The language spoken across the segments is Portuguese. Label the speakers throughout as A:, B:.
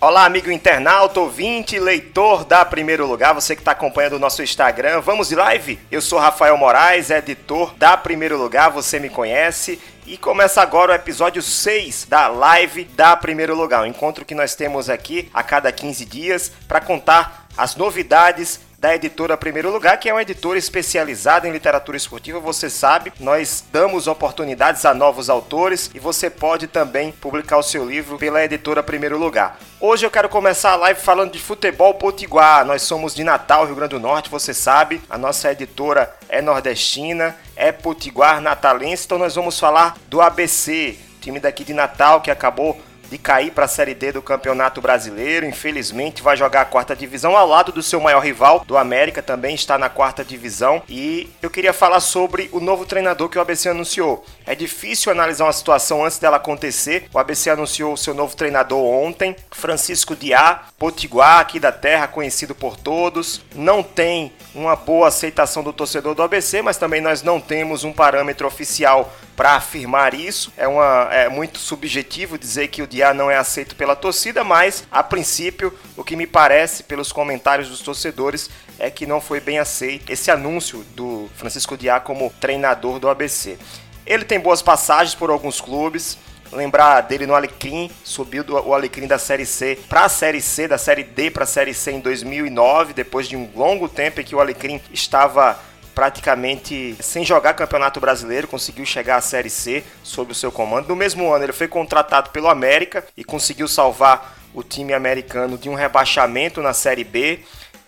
A: Olá, amigo internauta, ouvinte, leitor da Primeiro Lugar, você que está acompanhando o nosso Instagram. Vamos de live? Eu sou Rafael Moraes, editor da Primeiro Lugar, você me conhece. E começa agora o episódio 6 da live da Primeiro Lugar, um encontro que nós temos aqui a cada 15 dias para contar as novidades da editora Primeiro Lugar, que é uma editora especializada em literatura esportiva. Você sabe, nós damos oportunidades a novos autores e você pode também publicar o seu livro pela editora Primeiro Lugar. Hoje eu quero começar a live falando de futebol potiguar. Nós somos de Natal, Rio Grande do Norte, você sabe. A nossa editora é nordestina, é potiguar natalense, então nós vamos falar do ABC, time daqui de Natal que acabou de cair para a Série D do Campeonato Brasileiro. Infelizmente, vai jogar a quarta divisão ao lado do seu maior rival, do América, também está na quarta divisão. E eu queria falar sobre o novo treinador que o ABC anunciou. É difícil analisar uma situação antes dela acontecer. O ABC anunciou seu novo treinador ontem, Francisco Diá, potiguar aqui da terra, conhecido por todos. Não tem uma boa aceitação do torcedor do ABC, mas também nós não temos um parâmetro oficial para afirmar isso. É, uma, é muito subjetivo dizer que o Diá não é aceito pela torcida, mas a princípio, o que me parece pelos comentários dos torcedores é que não foi bem aceito esse anúncio do Francisco Diá como treinador do ABC. Ele tem boas passagens por alguns clubes, lembrar dele no Alecrim, subiu do, o Alecrim da Série C para a Série C, da Série D para a Série C em 2009, depois de um longo tempo em que o Alecrim estava praticamente sem jogar Campeonato Brasileiro, conseguiu chegar à Série C sob o seu comando. No mesmo ano, ele foi contratado pelo América e conseguiu salvar o time americano de um rebaixamento na Série B.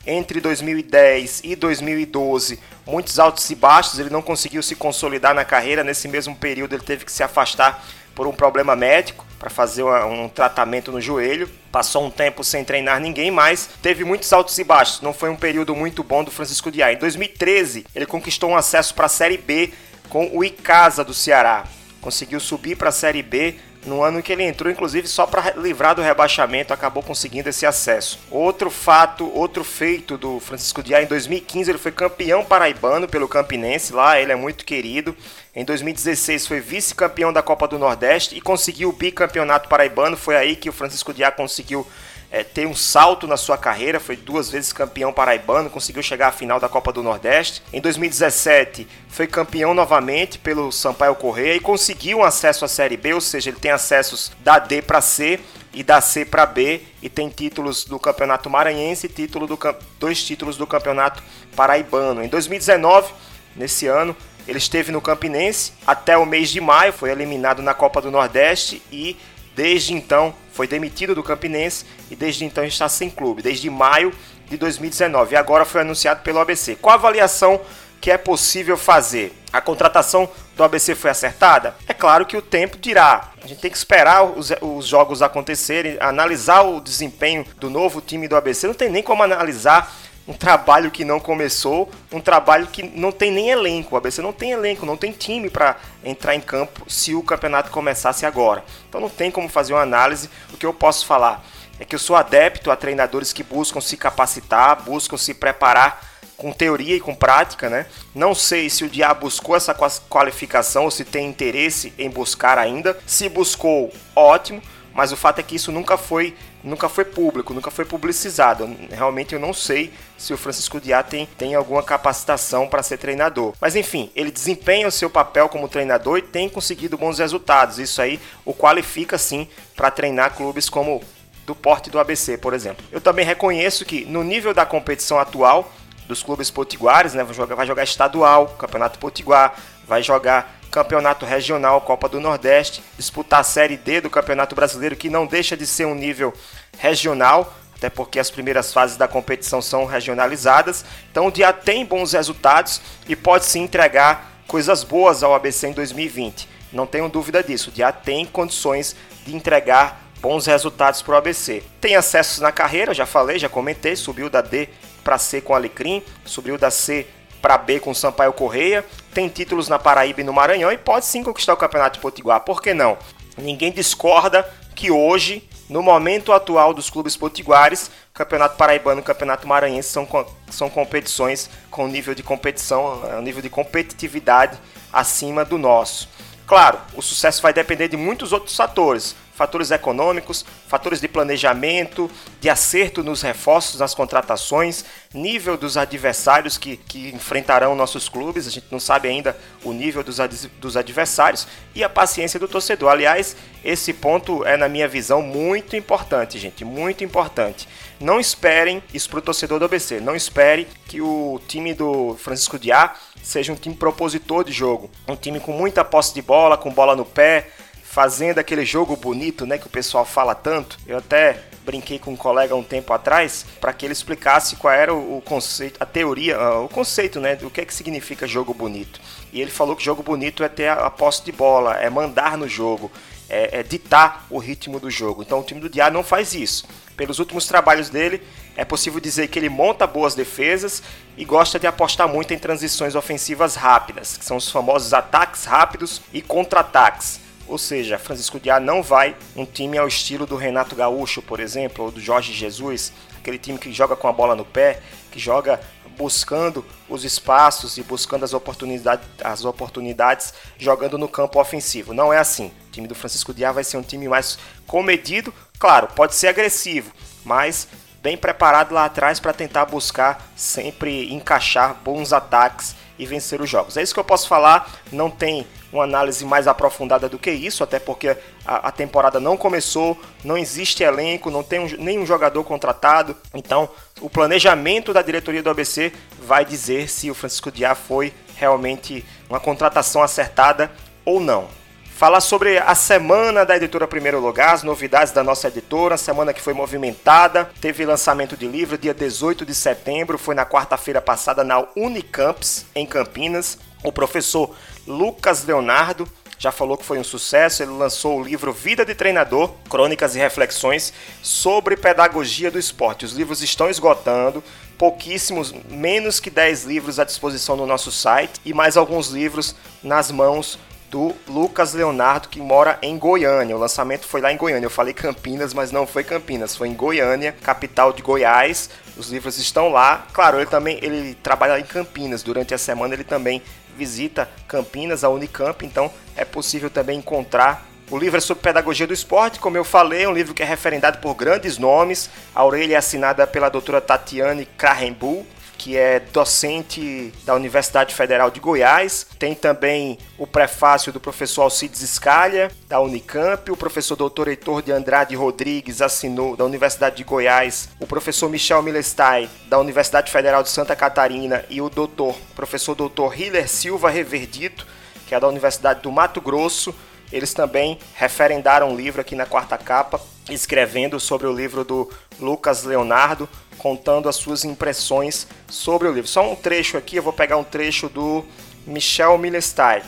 A: Entre 2010 e 2012, muitos altos e baixos, ele não conseguiu se consolidar na carreira. Nesse mesmo período, ele teve que se afastar por um problema médico para fazer um tratamento no joelho. Passou um tempo sem treinar ninguém, mas teve muitos altos e baixos. Não foi um período muito bom do Francisco Diá. Em 2013, ele conquistou um acesso para a Série B com o Icasa do Ceará. Conseguiu subir para a Série B no ano que ele entrou, inclusive só para livrar do rebaixamento, acabou conseguindo esse acesso. Outro fato, outro feito do Francisco Diá, em 2015 ele foi campeão paraibano pelo Campinense, lá ele é muito querido. Em 2016 foi vice-campeão da Copa do Nordeste e conseguiu o bicampeonato paraibano, foi aí que o Francisco Diá conseguiu é, ter um salto na sua carreira, foi duas vezes campeão paraibano, conseguiu chegar à final da Copa do Nordeste. Em 2017 foi campeão novamente pelo Sampaio Correia e conseguiu um acesso à Série B, ou seja, ele tem acessos da D para C e da C para B e tem títulos do Campeonato Maranhense e título do, dois títulos do Campeonato Paraibano. Em 2019, nesse ano, ele esteve no Campinense até o mês de maio, foi eliminado na Copa do Nordeste e desde então foi demitido do Campinense e desde então está sem clube, desde maio de 2019. E agora foi anunciado pelo ABC. Qual a avaliação que é possível fazer? A contratação do ABC foi acertada? É claro que o tempo dirá. A gente tem que esperar os, os, jogos acontecerem, analisar o desempenho do novo time do ABC. Não tem nem como analisar um trabalho que não começou, um trabalho que não tem nem elenco. O ABC não tem elenco, não tem time para entrar em campo se o campeonato começasse agora. Então não tem como fazer uma análise. O que eu posso falar é que eu sou adepto a treinadores que buscam se capacitar, buscam se preparar com teoria e com prática, né? Não sei se o Diá buscou essa qualificação ou se tem interesse em buscar ainda. Se buscou, ótimo mas o fato é que isso nunca foi, nunca foi público, nunca foi publicizado. Realmente eu não sei se o Francisco Diá tem, tem alguma capacitação para ser treinador. Mas enfim, ele desempenha o seu papel como treinador e tem conseguido bons resultados. Isso aí o qualifica sim para treinar clubes como do porte do ABC, por exemplo. Eu também reconheço que no nível da competição atual dos clubes potiguares, né, vai jogar, vai jogar estadual, Campeonato Potiguar, vai jogar Campeonato Regional, Copa do Nordeste, disputar a Série D do Campeonato Brasileiro, que não deixa de ser um nível regional, até porque as primeiras fases da competição são regionalizadas. Então o dia tem bons resultados e pode se entregar coisas boas ao ABC em 2020. Não tenho dúvida disso. O dia tem condições de entregar bons resultados para o ABC. Tem acessos na carreira, já falei, já comentei, subiu da D para C com Alecrim, subiu da C para B com Sampaio Correia, tem títulos na Paraíba e no Maranhão e pode sim conquistar o Campeonato de Potiguar, por que não? Ninguém discorda que hoje No momento atual dos clubes potiguares, Campeonato Paraibano e Campeonato Maranhense são, são competições com nível de competição, é, nível de competitividade acima do nosso. Claro, o sucesso vai depender de muitos outros fatores, fatores econômicos, fatores de planejamento, de acerto nos reforços, nas contratações, nível dos adversários que, que enfrentarão nossos clubes, a gente não sabe ainda o nível dos, ad, dos adversários, e a paciência do torcedor. Aliás, esse ponto é, na minha visão, muito importante, gente, muito importante. Não esperem isso para o torcedor do ABC, não espere que o time do Francisco Diá seja um time propositor de jogo, um time com muita posse de bola, com bola no pé, fazendo aquele jogo bonito, né, que o pessoal fala tanto. Eu até brinquei com um colega um tempo atrás para que ele explicasse qual era o conceito, a teoria, ah, o conceito, né, do que é que significa jogo bonito. E ele falou que jogo bonito é ter a posse de bola, é mandar no jogo, é, é ditar o ritmo do jogo. Então o time do Diá não faz isso. Pelos últimos trabalhos dele, é possível dizer que ele monta boas defesas e gosta de apostar muito em transições ofensivas rápidas, que são os famosos ataques rápidos e contra-ataques. Ou seja, Francisco Diá não vai um time ao estilo do Renato Gaúcho, por exemplo, ou do Jorge Jesus, aquele time que joga com a bola no pé, que joga buscando os espaços e buscando as oportunidades, as oportunidades jogando no campo ofensivo. Não é assim. O time do Francisco Diá vai ser um time mais comedido, claro, pode ser agressivo, mas bem preparado lá atrás para tentar buscar sempre encaixar bons ataques e vencer os jogos. É isso que eu posso falar, não tem uma análise mais aprofundada do que isso, até porque a, a temporada não começou, não existe elenco, não tem um, nenhum jogador contratado. Então, o planejamento da diretoria do ABC vai dizer se o Francisco Diá foi realmente uma contratação acertada ou não. Falar sobre a semana da editora Primeiro Lugar, as novidades da nossa editora, semana que foi movimentada, teve lançamento de livro dia 18 de setembro, foi na quarta-feira passada na Unicamps, em Campinas. O professor Lucas Leonardo já falou que foi um sucesso. Ele lançou o livro Vida de Treinador, Crônicas e Reflexões sobre Pedagogia do Esporte. Os livros estão esgotando, pouquíssimos, menos que 10 livros à disposição no nosso site e mais alguns livros nas mãos do Lucas Leonardo, que mora em Goiânia. O lançamento foi lá em Goiânia. Eu falei Campinas, mas não foi Campinas, foi em Goiânia, capital de Goiás. Os livros estão lá. Claro, ele também ele trabalha em Campinas. Durante a semana ele também visita Campinas, a Unicamp, então é possível também encontrar o livro é sobre pedagogia do esporte, como eu falei, é um livro que é referendado por grandes nomes. A orelha é assinada pela doutora Tatiane Krahenbull, que é docente da Universidade Federal de Goiás. Tem também o prefácio do professor Alcides Scalha, da Unicamp. O professor doutor Heitor de Andrade Rodrigues assinou, da Universidade de Goiás. O professor Michel Milestai, da Universidade Federal de Santa Catarina. E o doutor, professor doutor Hiller Silva Reverdito, que é da Universidade do Mato Grosso. Eles também referendaram um livro aqui na quarta capa, escrevendo sobre o livro do Lucas Leonardo, contando as suas impressões sobre o livro. Só um trecho aqui, eu vou pegar um trecho do Michel Millestein.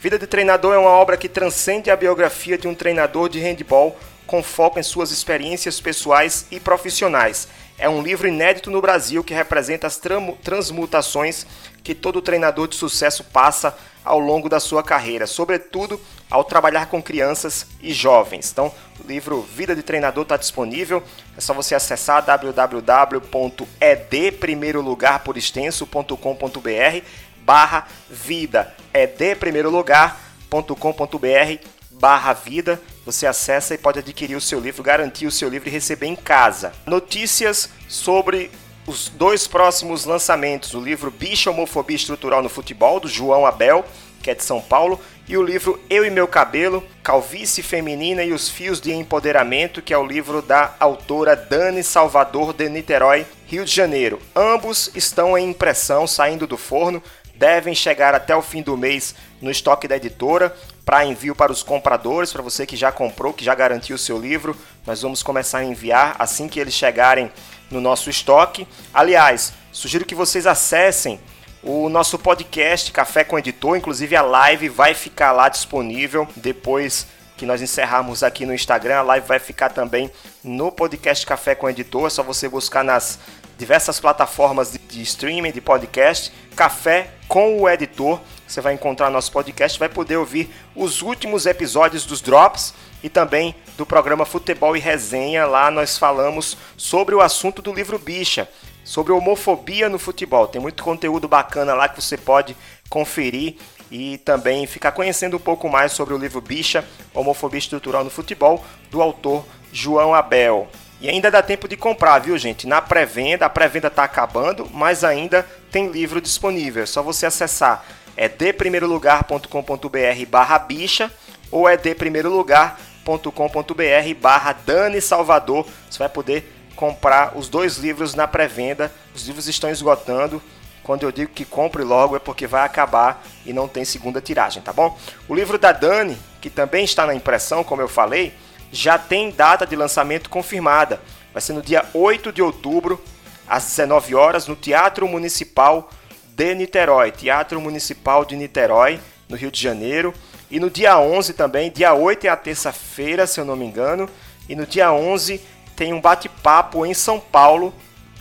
A: Vida de Treinador é uma obra que transcende a biografia de um treinador de handball com foco em suas experiências pessoais e profissionais. É um livro inédito no Brasil que representa as transmutações que todo treinador de sucesso passa ao longo da sua carreira, sobretudo ao trabalhar com crianças e jovens. Então, o livro Vida de Treinador está disponível. É só você acessar www.edprimeirolugarporextenso.com.br barra vida. edprimeirolugar.com.br barra vida. Você acessa e pode adquirir o seu livro, garantir o seu livro e receber em casa. Notícias sobre os dois próximos lançamentos: o livro Bicha Homofobia Estrutural no Futebol, do João Abel, que é de São Paulo, e o livro Eu e Meu Cabelo, Calvície Feminina e os Fios de Empoderamento, que é o livro da autora Dani Salvador de Niterói, Rio de Janeiro. Ambos estão em impressão, saindo do forno, devem chegar até o fim do mês no estoque da editora para envio para os compradores, para você que já comprou, que já garantiu o seu livro. Nós vamos começar a enviar assim que eles chegarem no nosso estoque. Aliás, sugiro que vocês acessem o nosso podcast Café com Editor, inclusive a live vai ficar lá disponível depois que nós encerrarmos aqui no Instagram. A live vai ficar também no podcast Café com Editor. É só você buscar nas diversas plataformas de, streaming, de podcast, Café com o Editor. Você vai encontrar nosso podcast, vai poder ouvir os últimos episódios dos Drops e também do programa Futebol e Resenha. Lá nós falamos sobre o assunto do livro Bicha, sobre homofobia no futebol. Tem muito conteúdo bacana lá que você pode conferir e também ficar conhecendo um pouco mais sobre o livro Bicha, Homofobia Estrutural no Futebol, do autor João Abel. E ainda dá tempo de comprar, viu, gente? Na pré-venda, a pré-venda está acabando, mas ainda tem livro disponível. É só você acessar é deprimeirolugar.com.br barra bicha ou é deprimeirolugar.com.br barra Dani Salvador. Você vai poder comprar os dois livros na pré-venda. Os livros estão esgotando. Quando eu digo que compre logo é porque vai acabar e não tem segunda tiragem, tá bom? O livro da Dani, que também está na impressão, como eu falei, já tem data de lançamento confirmada. Vai ser no dia 8 de outubro, às 19 horas, no Teatro Municipal de Niterói, Teatro Municipal de Niterói, no Rio de Janeiro. E no dia 11 também, dia 8 é a terça-feira, se eu não me engano, e no dia 11 tem um bate-papo em São Paulo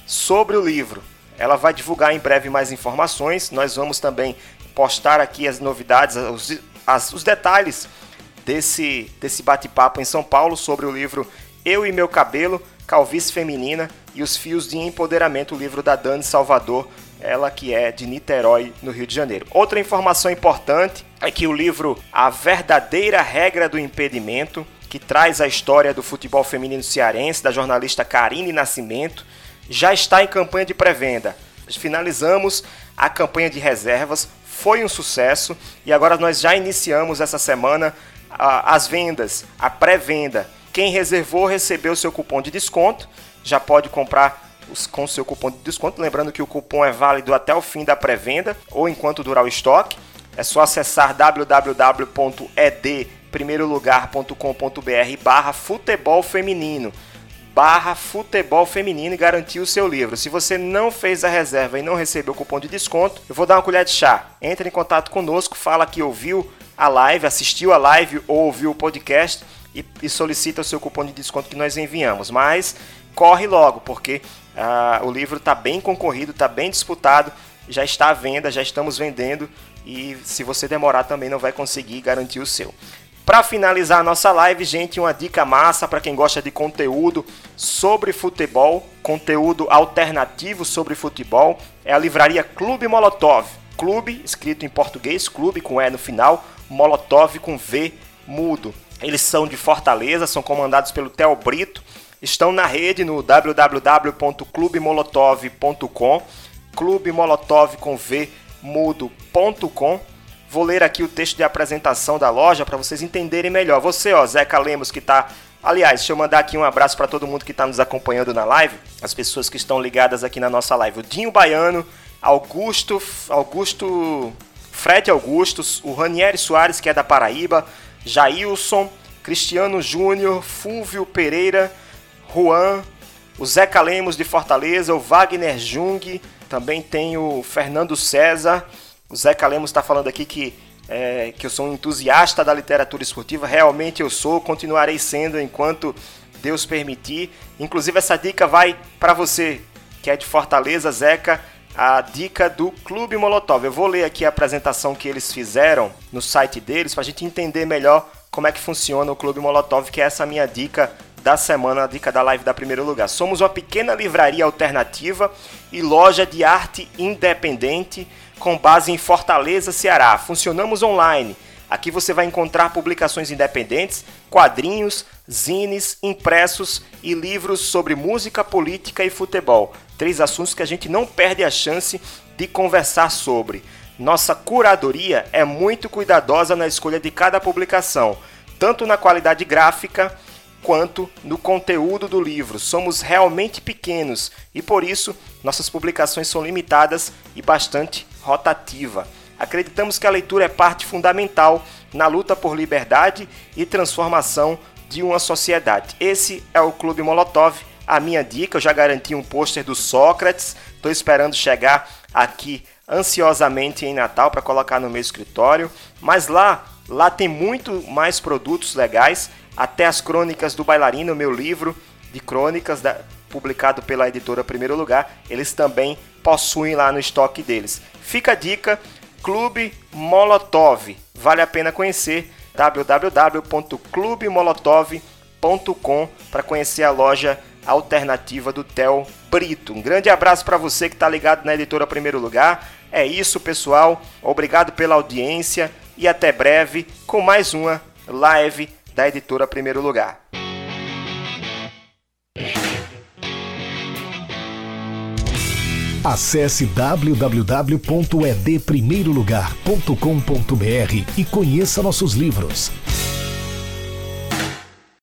A: sobre o livro. Ela vai divulgar em breve mais informações. Nós vamos também postar aqui as novidades, os, as, os detalhes desse, desse bate-papo em São Paulo sobre o livro Eu e Meu Cabelo, Calvície Feminina e os Fios de Empoderamento, o livro da Dani Salvador, ela que é de Niterói, no Rio de Janeiro. Outra informação importante é que o livro A Verdadeira Regra do Impedimento, que traz a história do futebol feminino cearense, da jornalista Karine Nascimento, já está em campanha de pré-venda. Finalizamos a campanha de reservas, foi um sucesso e agora nós já iniciamos essa semana as vendas, a pré-venda. Quem reservou recebeu seu cupom de desconto, já pode comprar com seu cupom de desconto. Lembrando que o cupom é válido até o fim da pré-venda ou enquanto durar o estoque. É só acessar www.edprimeirolugar.com.br barra futebol feminino barra futebol feminino e garantir o seu livro. Se você não fez a reserva e não recebeu o cupom de desconto, eu vou dar uma colher de chá. Entre em contato conosco, fala que ouviu a live, assistiu a live ou ouviu o podcast e, e solicita o seu cupom de desconto que nós enviamos. Mas corre logo, porque ah, o livro está bem concorrido, está bem disputado, já está à venda, já estamos vendendo e se você demorar também não vai conseguir garantir o seu. Para finalizar a nossa live, gente, uma dica massa para quem gosta de conteúdo sobre futebol, conteúdo alternativo sobre futebol, é a livraria Clube Molotov. Clube, escrito em português, clube com E no final, Molotov com V mudo. Eles são de Fortaleza, são comandados pelo Theo Brito, estão na rede no www.clubemolotov.com, Clube Molotov com V mudo.com Vou ler aqui o texto de apresentação da loja para vocês entenderem melhor. Você, ó, Zeca Lemos, que está. Aliás, deixa eu mandar aqui um abraço para todo mundo que está nos acompanhando na live, as pessoas que estão ligadas aqui na nossa live. O Dinho Baiano, Augusto, Augusto, Fred Augusto, o Ranieri Soares, que é da Paraíba, Jailson, Cristiano Júnior, Fúvio Pereira, Juan, o Zeca Lemos de Fortaleza, o Wagner Jung, também tem o Fernando César. O Zeca Lemos está falando aqui que, é, que eu sou um entusiasta da literatura esportiva. Realmente eu sou, continuarei sendo enquanto Deus permitir. Inclusive, essa dica vai para você que é de Fortaleza, Zeca. A dica do Clube Molotov. Eu vou ler aqui a apresentação que eles fizeram no site deles para a gente entender melhor como é que funciona o Clube Molotov, que é essa minha dica da semana, a dica da live da primeiro lugar. Somos uma pequena livraria alternativa e loja de arte independente com base em Fortaleza, Ceará. Funcionamos online. Aqui você vai encontrar publicações independentes, quadrinhos, zines, impressos e livros sobre música, política e futebol. Três assuntos que a gente não perde a chance de conversar sobre. Nossa curadoria é muito cuidadosa na escolha de cada publicação, tanto na qualidade gráfica quanto no conteúdo do livro. Somos realmente pequenos e por isso nossas publicações são limitadas e bastante rotativa. Acreditamos que a leitura é parte fundamental na luta por liberdade e transformação de uma sociedade. Esse é o Clube Molotov. A minha dica, eu já garanti um pôster do Sócrates. Estou esperando chegar aqui ansiosamente em Natal para colocar no meu escritório. Mas lá, lá tem muito mais produtos legais, até as crônicas do bailarino, meu livro de crônicas da, publicado pela editora Primeiro Lugar, eles também possuem lá no estoque deles. Fica a dica, Clube Molotov. Vale a pena conhecer www.clubemolotov.com para conhecer a loja alternativa do Tel Brito. Um grande abraço para você que está ligado na editora Primeiro Lugar. É isso, pessoal. Obrigado pela audiência e até breve com mais uma live da editora Primeiro Lugar.
B: Acesse www.edprimeirolugar.com.br e conheça nossos livros.